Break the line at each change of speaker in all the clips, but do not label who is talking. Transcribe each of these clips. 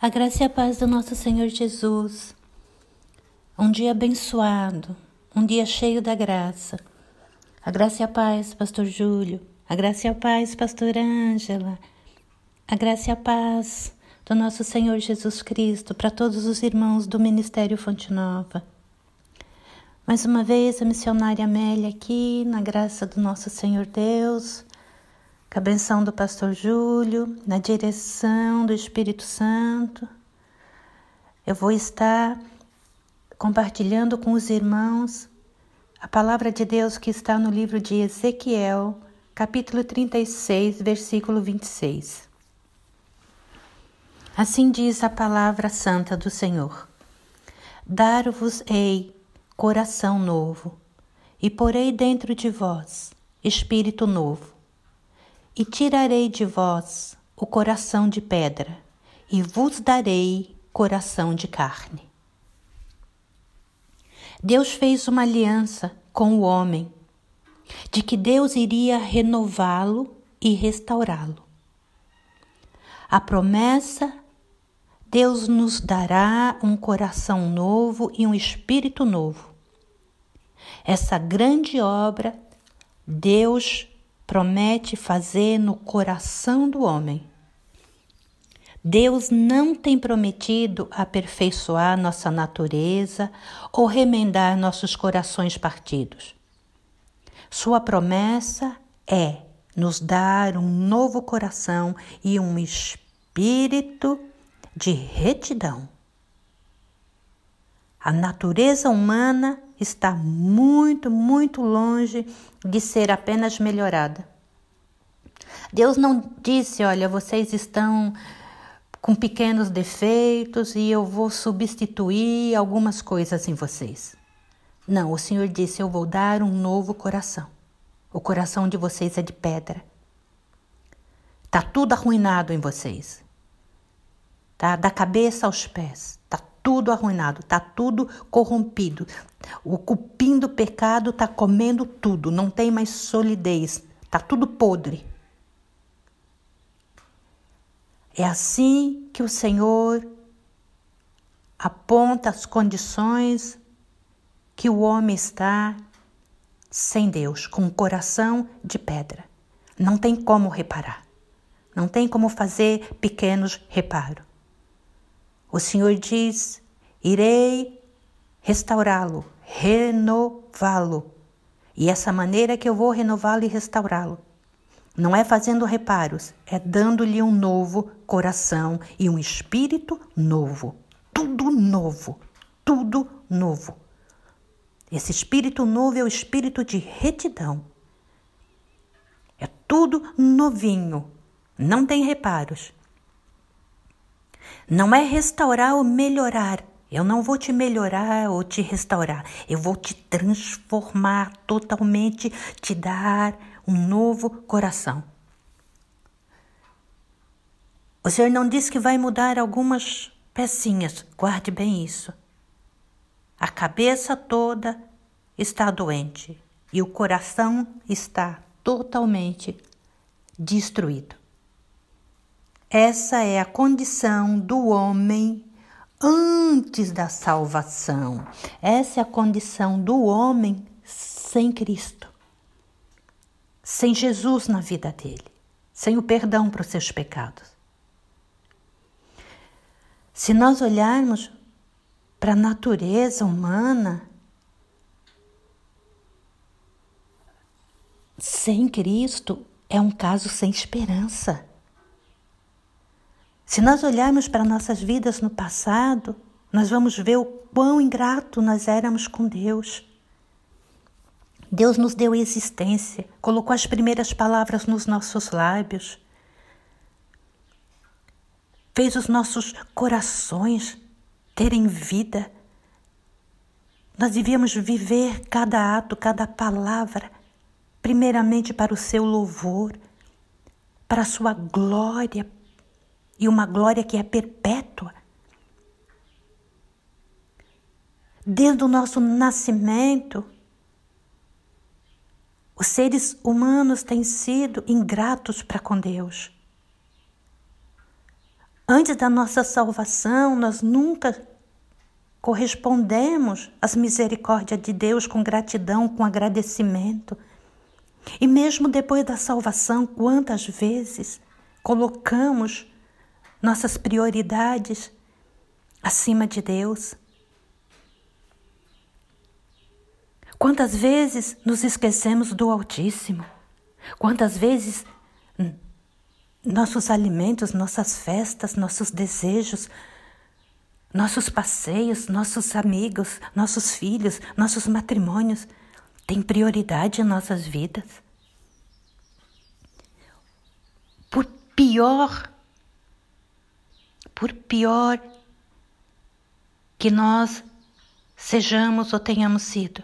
A graça e a paz do nosso Senhor Jesus. Um dia abençoado, um dia cheio da graça. A graça e a paz, Pastor Júlio. A graça e a paz, Pastor Ângela. A graça e a paz do nosso Senhor Jesus Cristo para todos os irmãos do Ministério Fonte Nova. Mais uma vez, a missionária Amélia aqui, na graça do nosso Senhor Deus com a benção do pastor Júlio, na direção do Espírito Santo. Eu vou estar compartilhando com os irmãos a palavra de Deus que está no livro de Ezequiel, capítulo 36, versículo 26. Assim diz a palavra santa do Senhor: Dar-vos-ei coração novo, e porei dentro de vós espírito novo e tirarei de vós o coração de pedra, e vos darei coração de carne. Deus fez uma aliança com o homem, de que Deus iria renová-lo e restaurá-lo. A promessa Deus nos dará um coração novo e um espírito novo. Essa grande obra Deus promete fazer no coração do homem. Deus não tem prometido aperfeiçoar nossa natureza ou remendar nossos corações partidos. Sua promessa é nos dar um novo coração e um espírito de retidão. A natureza humana está muito, muito longe de ser apenas melhorada. Deus não disse: olha, vocês estão com pequenos defeitos e eu vou substituir algumas coisas em vocês. Não, o Senhor disse: eu vou dar um novo coração. O coração de vocês é de pedra. Tá tudo arruinado em vocês. Tá da cabeça aos pés. Tá tudo arruinado, tá tudo corrompido. O cupim do pecado tá comendo tudo, não tem mais solidez, tá tudo podre. É assim que o Senhor aponta as condições que o homem está sem Deus, com um coração de pedra. Não tem como reparar. Não tem como fazer pequenos reparos. O Senhor diz: irei restaurá-lo, renová-lo. E essa maneira que eu vou renová-lo e restaurá-lo não é fazendo reparos, é dando-lhe um novo coração e um espírito novo. Tudo novo, tudo novo. Esse espírito novo é o espírito de retidão. É tudo novinho, não tem reparos. Não é restaurar ou melhorar. Eu não vou te melhorar ou te restaurar. Eu vou te transformar totalmente, te dar um novo coração. O Senhor não diz que vai mudar algumas pecinhas. Guarde bem isso. A cabeça toda está doente e o coração está totalmente destruído. Essa é a condição do homem antes da salvação. Essa é a condição do homem sem Cristo, sem Jesus na vida dele, sem o perdão para os seus pecados. Se nós olharmos para a natureza humana, sem Cristo é um caso sem esperança. Se nós olharmos para nossas vidas no passado, nós vamos ver o quão ingrato nós éramos com Deus. Deus nos deu existência, colocou as primeiras palavras nos nossos lábios, fez os nossos corações terem vida. Nós devíamos viver cada ato, cada palavra, primeiramente para o seu louvor, para a sua glória, e uma glória que é perpétua. Desde o nosso nascimento, os seres humanos têm sido ingratos para com Deus. Antes da nossa salvação, nós nunca correspondemos às misericórdias de Deus com gratidão, com agradecimento. E mesmo depois da salvação, quantas vezes colocamos nossas prioridades acima de Deus? Quantas vezes nos esquecemos do Altíssimo? Quantas vezes nossos alimentos, nossas festas, nossos desejos, nossos passeios, nossos amigos, nossos filhos, nossos matrimônios têm prioridade em nossas vidas? Por pior, por pior que nós sejamos ou tenhamos sido,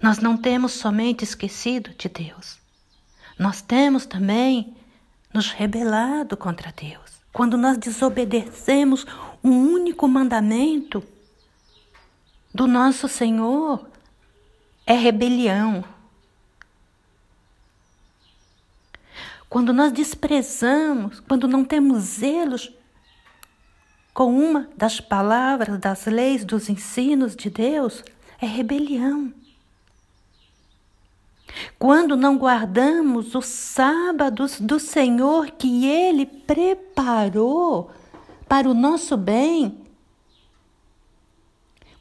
nós não temos somente esquecido de Deus, nós temos também nos rebelado contra Deus. Quando nós desobedecemos um único mandamento do nosso Senhor, é rebelião. Quando nós desprezamos, quando não temos zelos com uma das palavras, das leis, dos ensinos de Deus, é rebelião. Quando não guardamos os sábados do Senhor que Ele preparou para o nosso bem,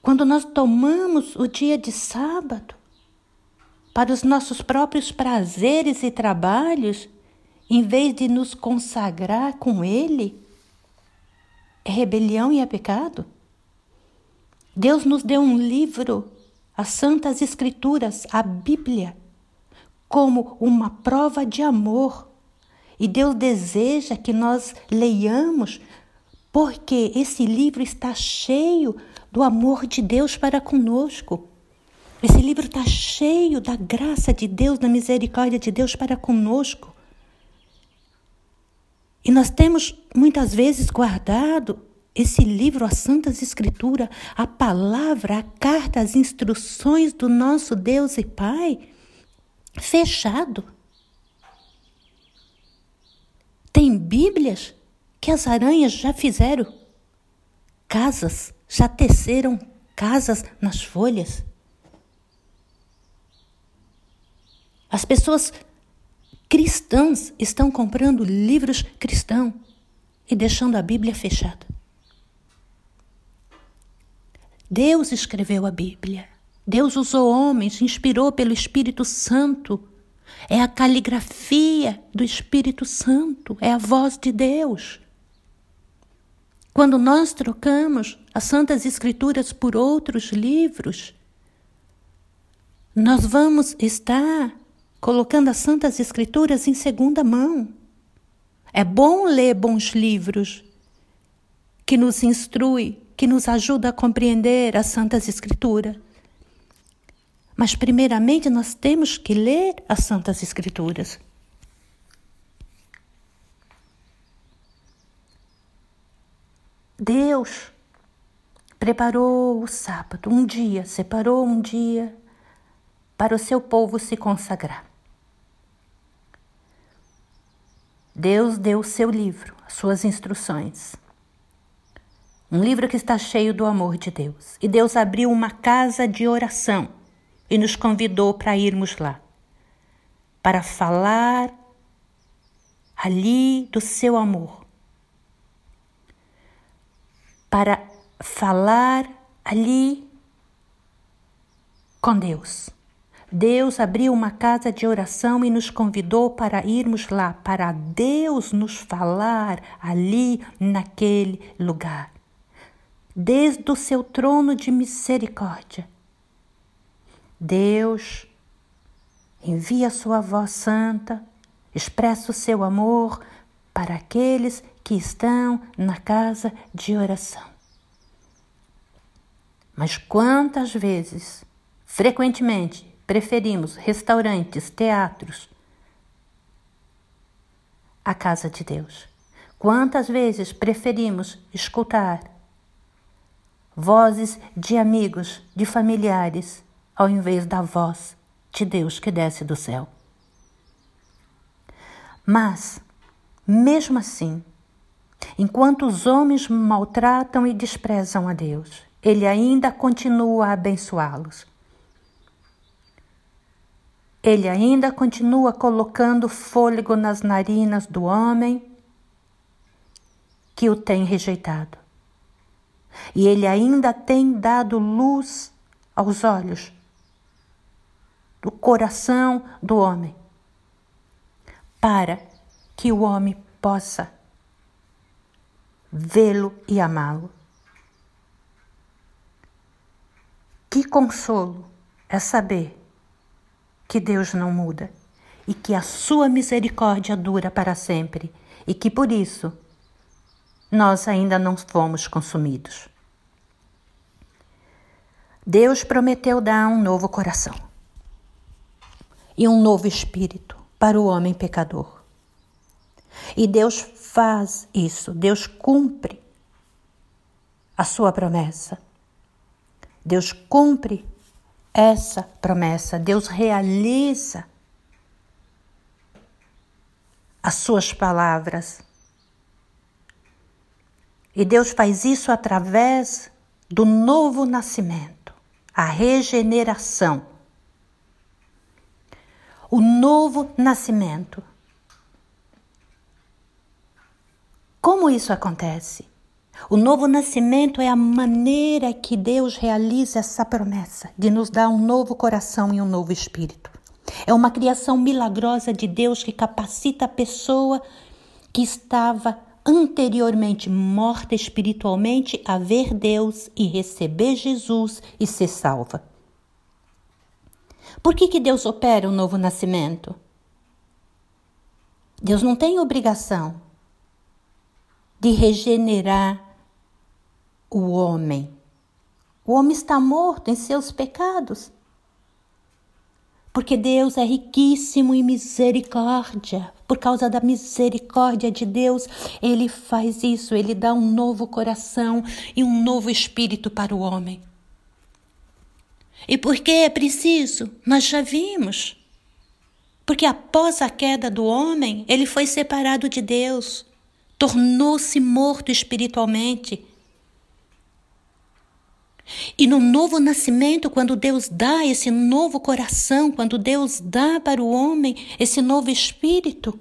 quando nós tomamos o dia de sábado para os nossos próprios prazeres e trabalhos, em vez de nos consagrar com Ele, é rebelião e é pecado? Deus nos deu um livro, as Santas Escrituras, a Bíblia como uma prova de amor. E Deus deseja que nós leiamos, porque esse livro está cheio do amor de Deus para conosco. Esse livro está cheio da graça de Deus, da misericórdia de Deus para conosco. E nós temos muitas vezes guardado esse livro, as Santas Escrituras, a palavra, a carta, as instruções do nosso Deus e Pai fechado. Tem Bíblias que as aranhas já fizeram casas, já teceram casas nas folhas. As pessoas cristãs estão comprando livros cristãos e deixando a Bíblia fechada. Deus escreveu a Bíblia. Deus usou homens, inspirou pelo Espírito Santo. É a caligrafia do Espírito Santo, é a voz de Deus. Quando nós trocamos as Santas Escrituras por outros livros, nós vamos estar colocando as Santas Escrituras em segunda mão. É bom ler bons livros que nos instrui, que nos ajuda a compreender as Santas Escrituras. Mas, primeiramente, nós temos que ler as Santas Escrituras. Deus preparou o sábado, um dia, separou um dia para o seu povo se consagrar. Deus deu o seu livro, as suas instruções. Um livro que está cheio do amor de Deus. E Deus abriu uma casa de oração e nos convidou para irmos lá, para falar ali do seu amor, para falar ali com Deus. Deus abriu uma casa de oração e nos convidou para irmos lá, para Deus nos falar ali naquele lugar. Desde o seu trono de misericórdia, Deus envia sua voz santa, expressa o seu amor para aqueles que estão na casa de oração. Mas quantas vezes, frequentemente, preferimos restaurantes, teatros à casa de Deus? Quantas vezes preferimos escutar vozes de amigos, de familiares, ao invés da voz de Deus que desce do céu. Mas, mesmo assim, Enquanto os homens maltratam e desprezam a Deus, Ele ainda continua a abençoá-los. Ele ainda continua colocando fôlego nas narinas do homem que o tem rejeitado. E ele ainda tem dado luz aos olhos do coração do homem, para que o homem possa vê-lo e amá-lo. Que consolo é saber que Deus não muda e que a sua misericórdia dura para sempre e que por isso nós ainda não fomos consumidos. Deus prometeu dar um novo coração e um novo espírito para o homem pecador. E Deus faz isso, Deus cumpre a sua promessa. Deus cumpre essa promessa, Deus realiza as suas palavras. E Deus faz isso através do novo nascimento, a regeneração. O novo nascimento. Como isso acontece? O novo nascimento é a maneira que Deus realiza essa promessa de nos dar um novo coração e um novo espírito. É uma criação milagrosa de Deus que capacita a pessoa que estava anteriormente morta espiritualmente a ver Deus e receber Jesus e ser salva. Por que, que Deus opera o novo nascimento? Deus não tem obrigação de regenerar o homem. O homem está morto em seus pecados. Porque Deus é riquíssimo em misericórdia. Por causa da misericórdia de Deus, ele faz isso, ele dá um novo coração e um novo espírito para o homem. E por que é preciso? Nós já vimos. Porque após a queda do homem, ele foi separado de Deus, tornou-se morto espiritualmente e no novo nascimento, quando Deus dá esse novo coração, quando Deus dá para o homem esse novo espírito,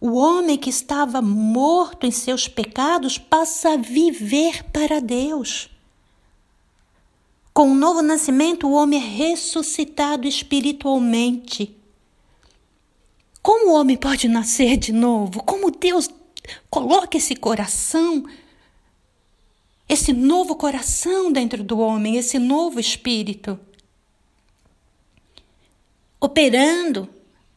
o homem que estava morto em seus pecados passa a viver para Deus. Com o novo nascimento, o homem é ressuscitado espiritualmente. Como o homem pode nascer de novo? Como Deus coloca esse coração esse novo coração dentro do homem, esse novo espírito, operando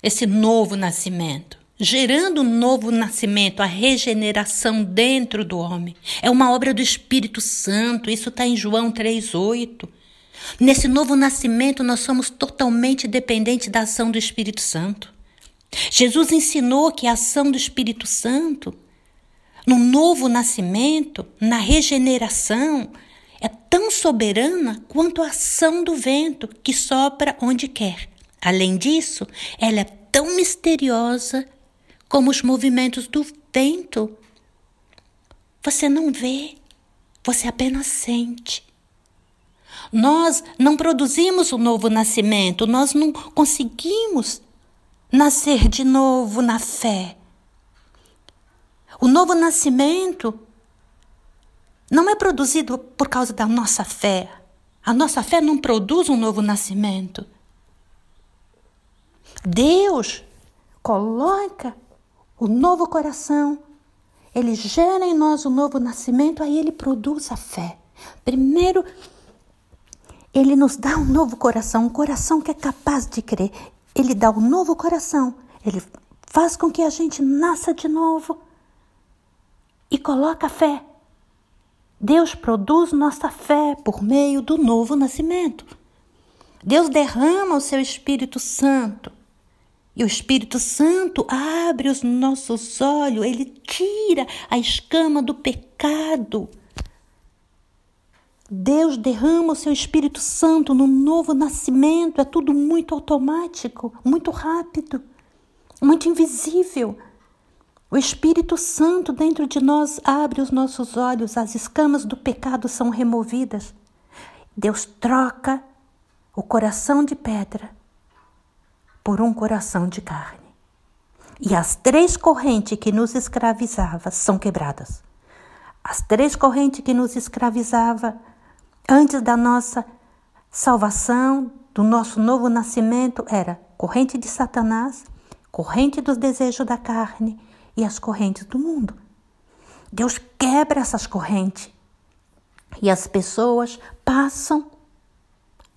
esse novo nascimento, gerando um novo nascimento, a regeneração dentro do homem. É uma obra do Espírito Santo, isso está em João 3,8. Nesse novo nascimento, nós somos totalmente dependentes da ação do Espírito Santo. Jesus ensinou que a ação do Espírito Santo no novo nascimento, na regeneração, é tão soberana quanto a ação do vento que sopra onde quer. Além disso, ela é tão misteriosa como os movimentos do vento. Você não vê, você apenas sente. Nós não produzimos o novo nascimento, nós não conseguimos nascer de novo na fé. O novo nascimento não é produzido por causa da nossa fé. A nossa fé não produz um novo nascimento. Deus coloca o novo coração, ele gera em nós o novo nascimento, aí ele produz a fé. Primeiro, ele nos dá um novo coração, um coração que é capaz de crer. Ele dá um novo coração, ele faz com que a gente nasça de novo e coloca fé. Deus produz nossa fé por meio do novo nascimento. Deus derrama o seu Espírito Santo. E o Espírito Santo abre os nossos olhos, ele tira a escama do pecado. Deus derrama o seu Espírito Santo no novo nascimento, é tudo muito automático, muito rápido, muito invisível. O Espírito Santo dentro de nós abre os nossos olhos, as escamas do pecado são removidas. Deus troca o coração de pedra por um coração de carne. E as três correntes que nos escravizavam são quebradas. As três correntes que nos escravizavam antes da nossa salvação, do nosso novo nascimento, era corrente de Satanás, corrente dos desejos da carne e as correntes do mundo. Deus quebra essas correntes e as pessoas passam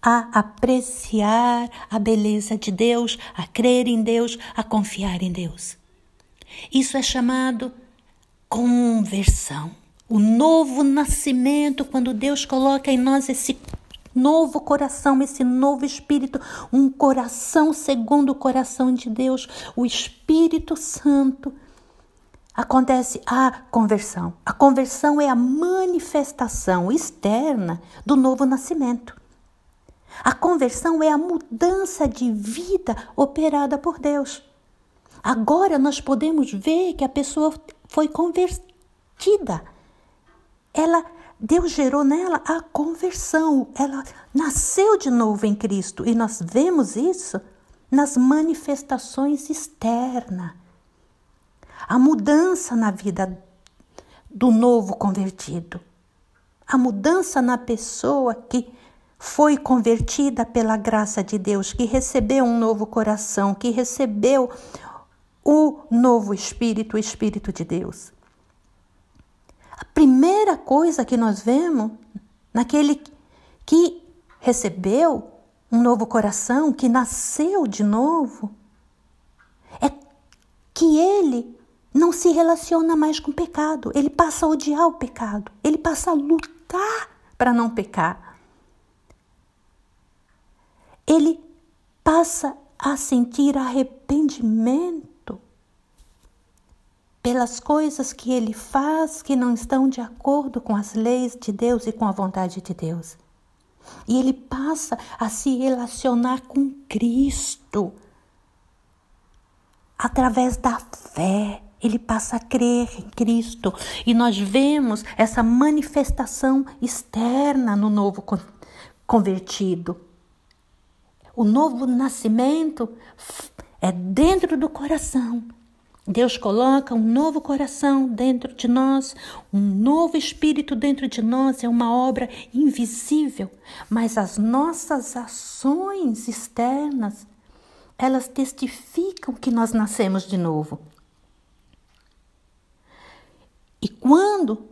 a apreciar a beleza de Deus, a crer em Deus, a confiar em Deus. Isso é chamado conversão. O novo nascimento, quando Deus coloca em nós esse novo coração, esse novo espírito, um coração segundo o coração de Deus, o Espírito Santo. Acontece a conversão. A conversão é a manifestação externa do novo nascimento. A conversão é a mudança de vida operada por Deus. Agora nós podemos ver que a pessoa foi convertida. Ela Deus gerou nela a conversão. Ela nasceu de novo em Cristo e nós vemos isso nas manifestações externas. A mudança na vida do novo convertido. A mudança na pessoa que foi convertida pela graça de Deus, que recebeu um novo coração, que recebeu o novo Espírito, o Espírito de Deus. A primeira coisa que nós vemos naquele que recebeu um novo coração, que nasceu de novo, é que ele não se relaciona mais com o pecado, ele passa a odiar o pecado, ele passa a lutar para não pecar ele passa a sentir arrependimento pelas coisas que ele faz que não estão de acordo com as leis de Deus e com a vontade de Deus. E ele passa a se relacionar com Cristo através da fé. Ele passa a crer em Cristo e nós vemos essa manifestação externa no novo convertido. O novo nascimento é dentro do coração. Deus coloca um novo coração dentro de nós, um novo espírito dentro de nós, é uma obra invisível, mas as nossas ações externas, elas testificam que nós nascemos de novo. E quando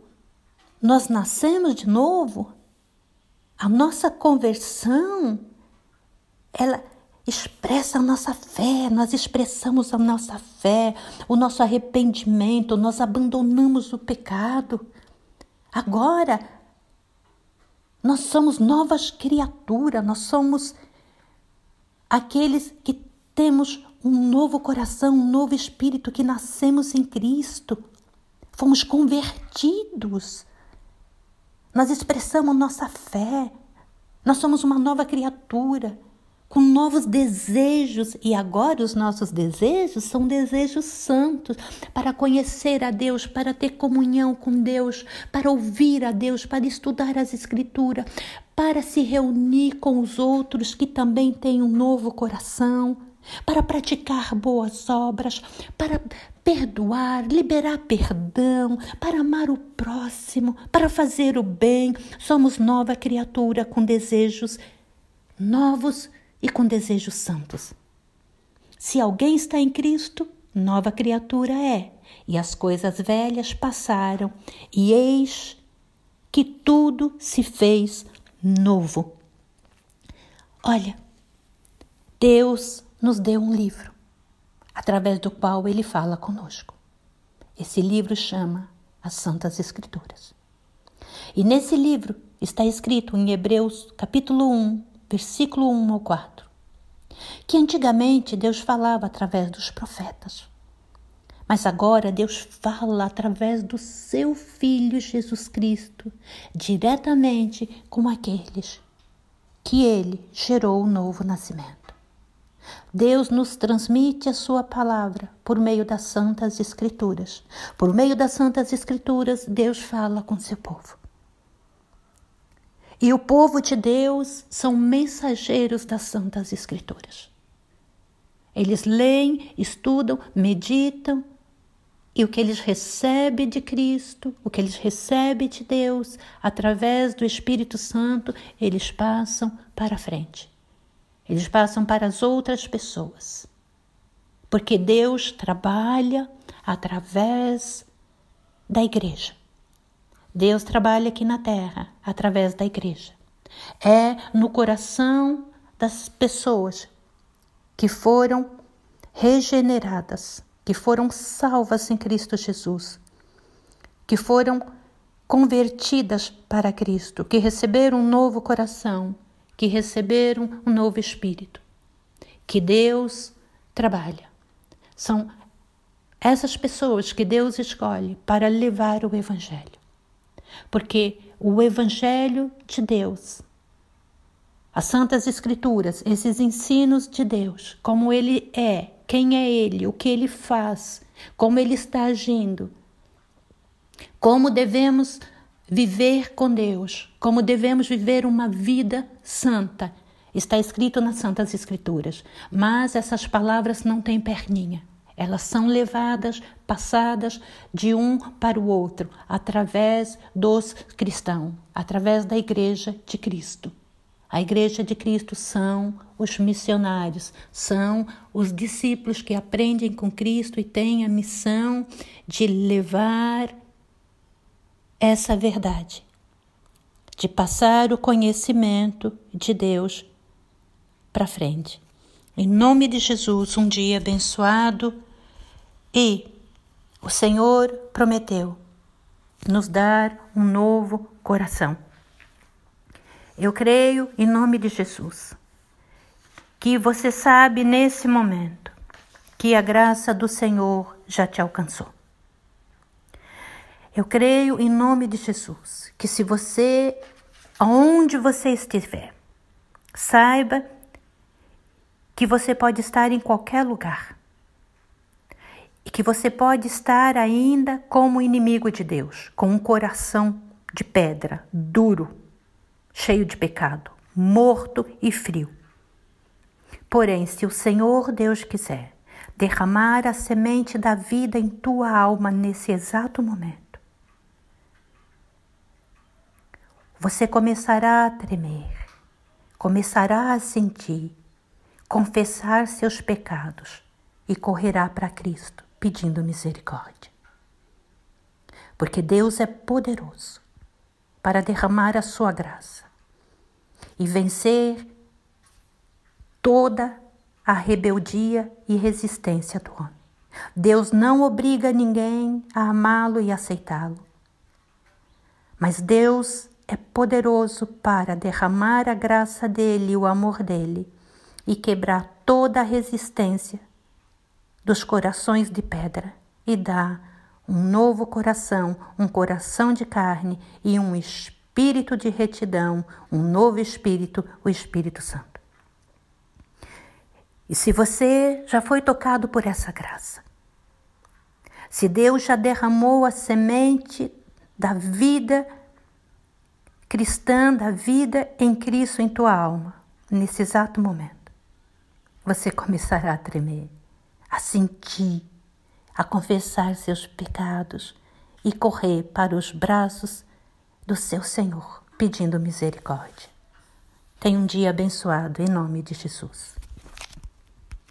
nós nascemos de novo, a nossa conversão ela expressa a nossa fé, nós expressamos a nossa fé, o nosso arrependimento, nós abandonamos o pecado. Agora, nós somos novas criaturas, nós somos aqueles que temos um novo coração, um novo espírito, que nascemos em Cristo, fomos convertidos. Nós expressamos nossa fé, nós somos uma nova criatura com novos desejos, e agora os nossos desejos são desejos santos para conhecer a Deus, para ter comunhão com Deus, para ouvir a Deus, para estudar as Escrituras, para se reunir com os outros que também têm um novo coração, para praticar boas obras, para perdoar, liberar perdão, para amar o próximo, para fazer o bem. Somos nova criatura com desejos novos e com desejos santos. Se alguém está em Cristo, nova criatura é, e as coisas velhas passaram, e eis que tudo se fez novo. Olha, Deus nos deu um livro, através do qual ele fala conosco. Esse livro chama as Santas Escrituras. E nesse livro está escrito em Hebreus, capítulo 1, versículo 1 ao 4, que antigamente Deus falava através dos profetas. Mas agora Deus fala através do seu Filho Jesus Cristo, diretamente com aqueles que ele gerou o novo nascimento. Deus nos transmite a Sua palavra por meio das Santas Escrituras. Por meio das Santas Escrituras, Deus fala com seu povo. E o povo de Deus são mensageiros das Santas Escrituras. Eles leem, estudam, meditam, e o que eles recebem de Cristo, o que eles recebem de Deus, através do Espírito Santo, eles passam para frente. Eles passam para as outras pessoas. Porque Deus trabalha através da igreja. Deus trabalha aqui na terra através da igreja. É no coração das pessoas que foram regeneradas, que foram salvas em Cristo Jesus, que foram convertidas para Cristo, que receberam um novo coração, que receberam um novo espírito, que Deus trabalha. São essas pessoas que Deus escolhe para levar o Evangelho. Porque o Evangelho de Deus as Santas Escrituras, esses ensinos de Deus, como Ele é, quem é Ele, o que Ele faz, como Ele está agindo, como devemos viver com Deus, como devemos viver uma vida santa. Está escrito nas Santas Escrituras, mas essas palavras não têm perninha. Elas são levadas, passadas de um para o outro, através dos cristãos, através da Igreja de Cristo. A Igreja de Cristo são os missionários, são os discípulos que aprendem com Cristo e têm a missão de levar essa verdade, de passar o conhecimento de Deus para frente. Em nome de Jesus, um dia abençoado e o Senhor prometeu nos dar um novo coração. Eu creio em nome de Jesus que você sabe nesse momento que a graça do Senhor já te alcançou. Eu creio em nome de Jesus que se você, aonde você estiver, saiba que você pode estar em qualquer lugar e que você pode estar ainda como inimigo de Deus, com um coração de pedra, duro, cheio de pecado, morto e frio. Porém, se o Senhor Deus quiser derramar a semente da vida em tua alma nesse exato momento, você começará a tremer, começará a sentir, confessar seus pecados e correrá para Cristo pedindo misericórdia. Porque Deus é poderoso para derramar a sua graça e vencer toda a rebeldia e resistência do homem. Deus não obriga ninguém a amá-lo e aceitá-lo. Mas Deus é poderoso para derramar a graça dele e o amor dele e quebrar toda a resistência dos corações de pedra e dar um novo coração, um coração de carne e um espírito de retidão, um novo espírito, o Espírito Santo. E se você já foi tocado por essa graça, se Deus já derramou a semente da vida cristã, da vida em Cristo em tua alma, nesse exato momento, você começará a tremer, a sentir a confessar seus pecados e correr para os braços do seu Senhor, pedindo misericórdia. Tenha um dia abençoado em nome de Jesus.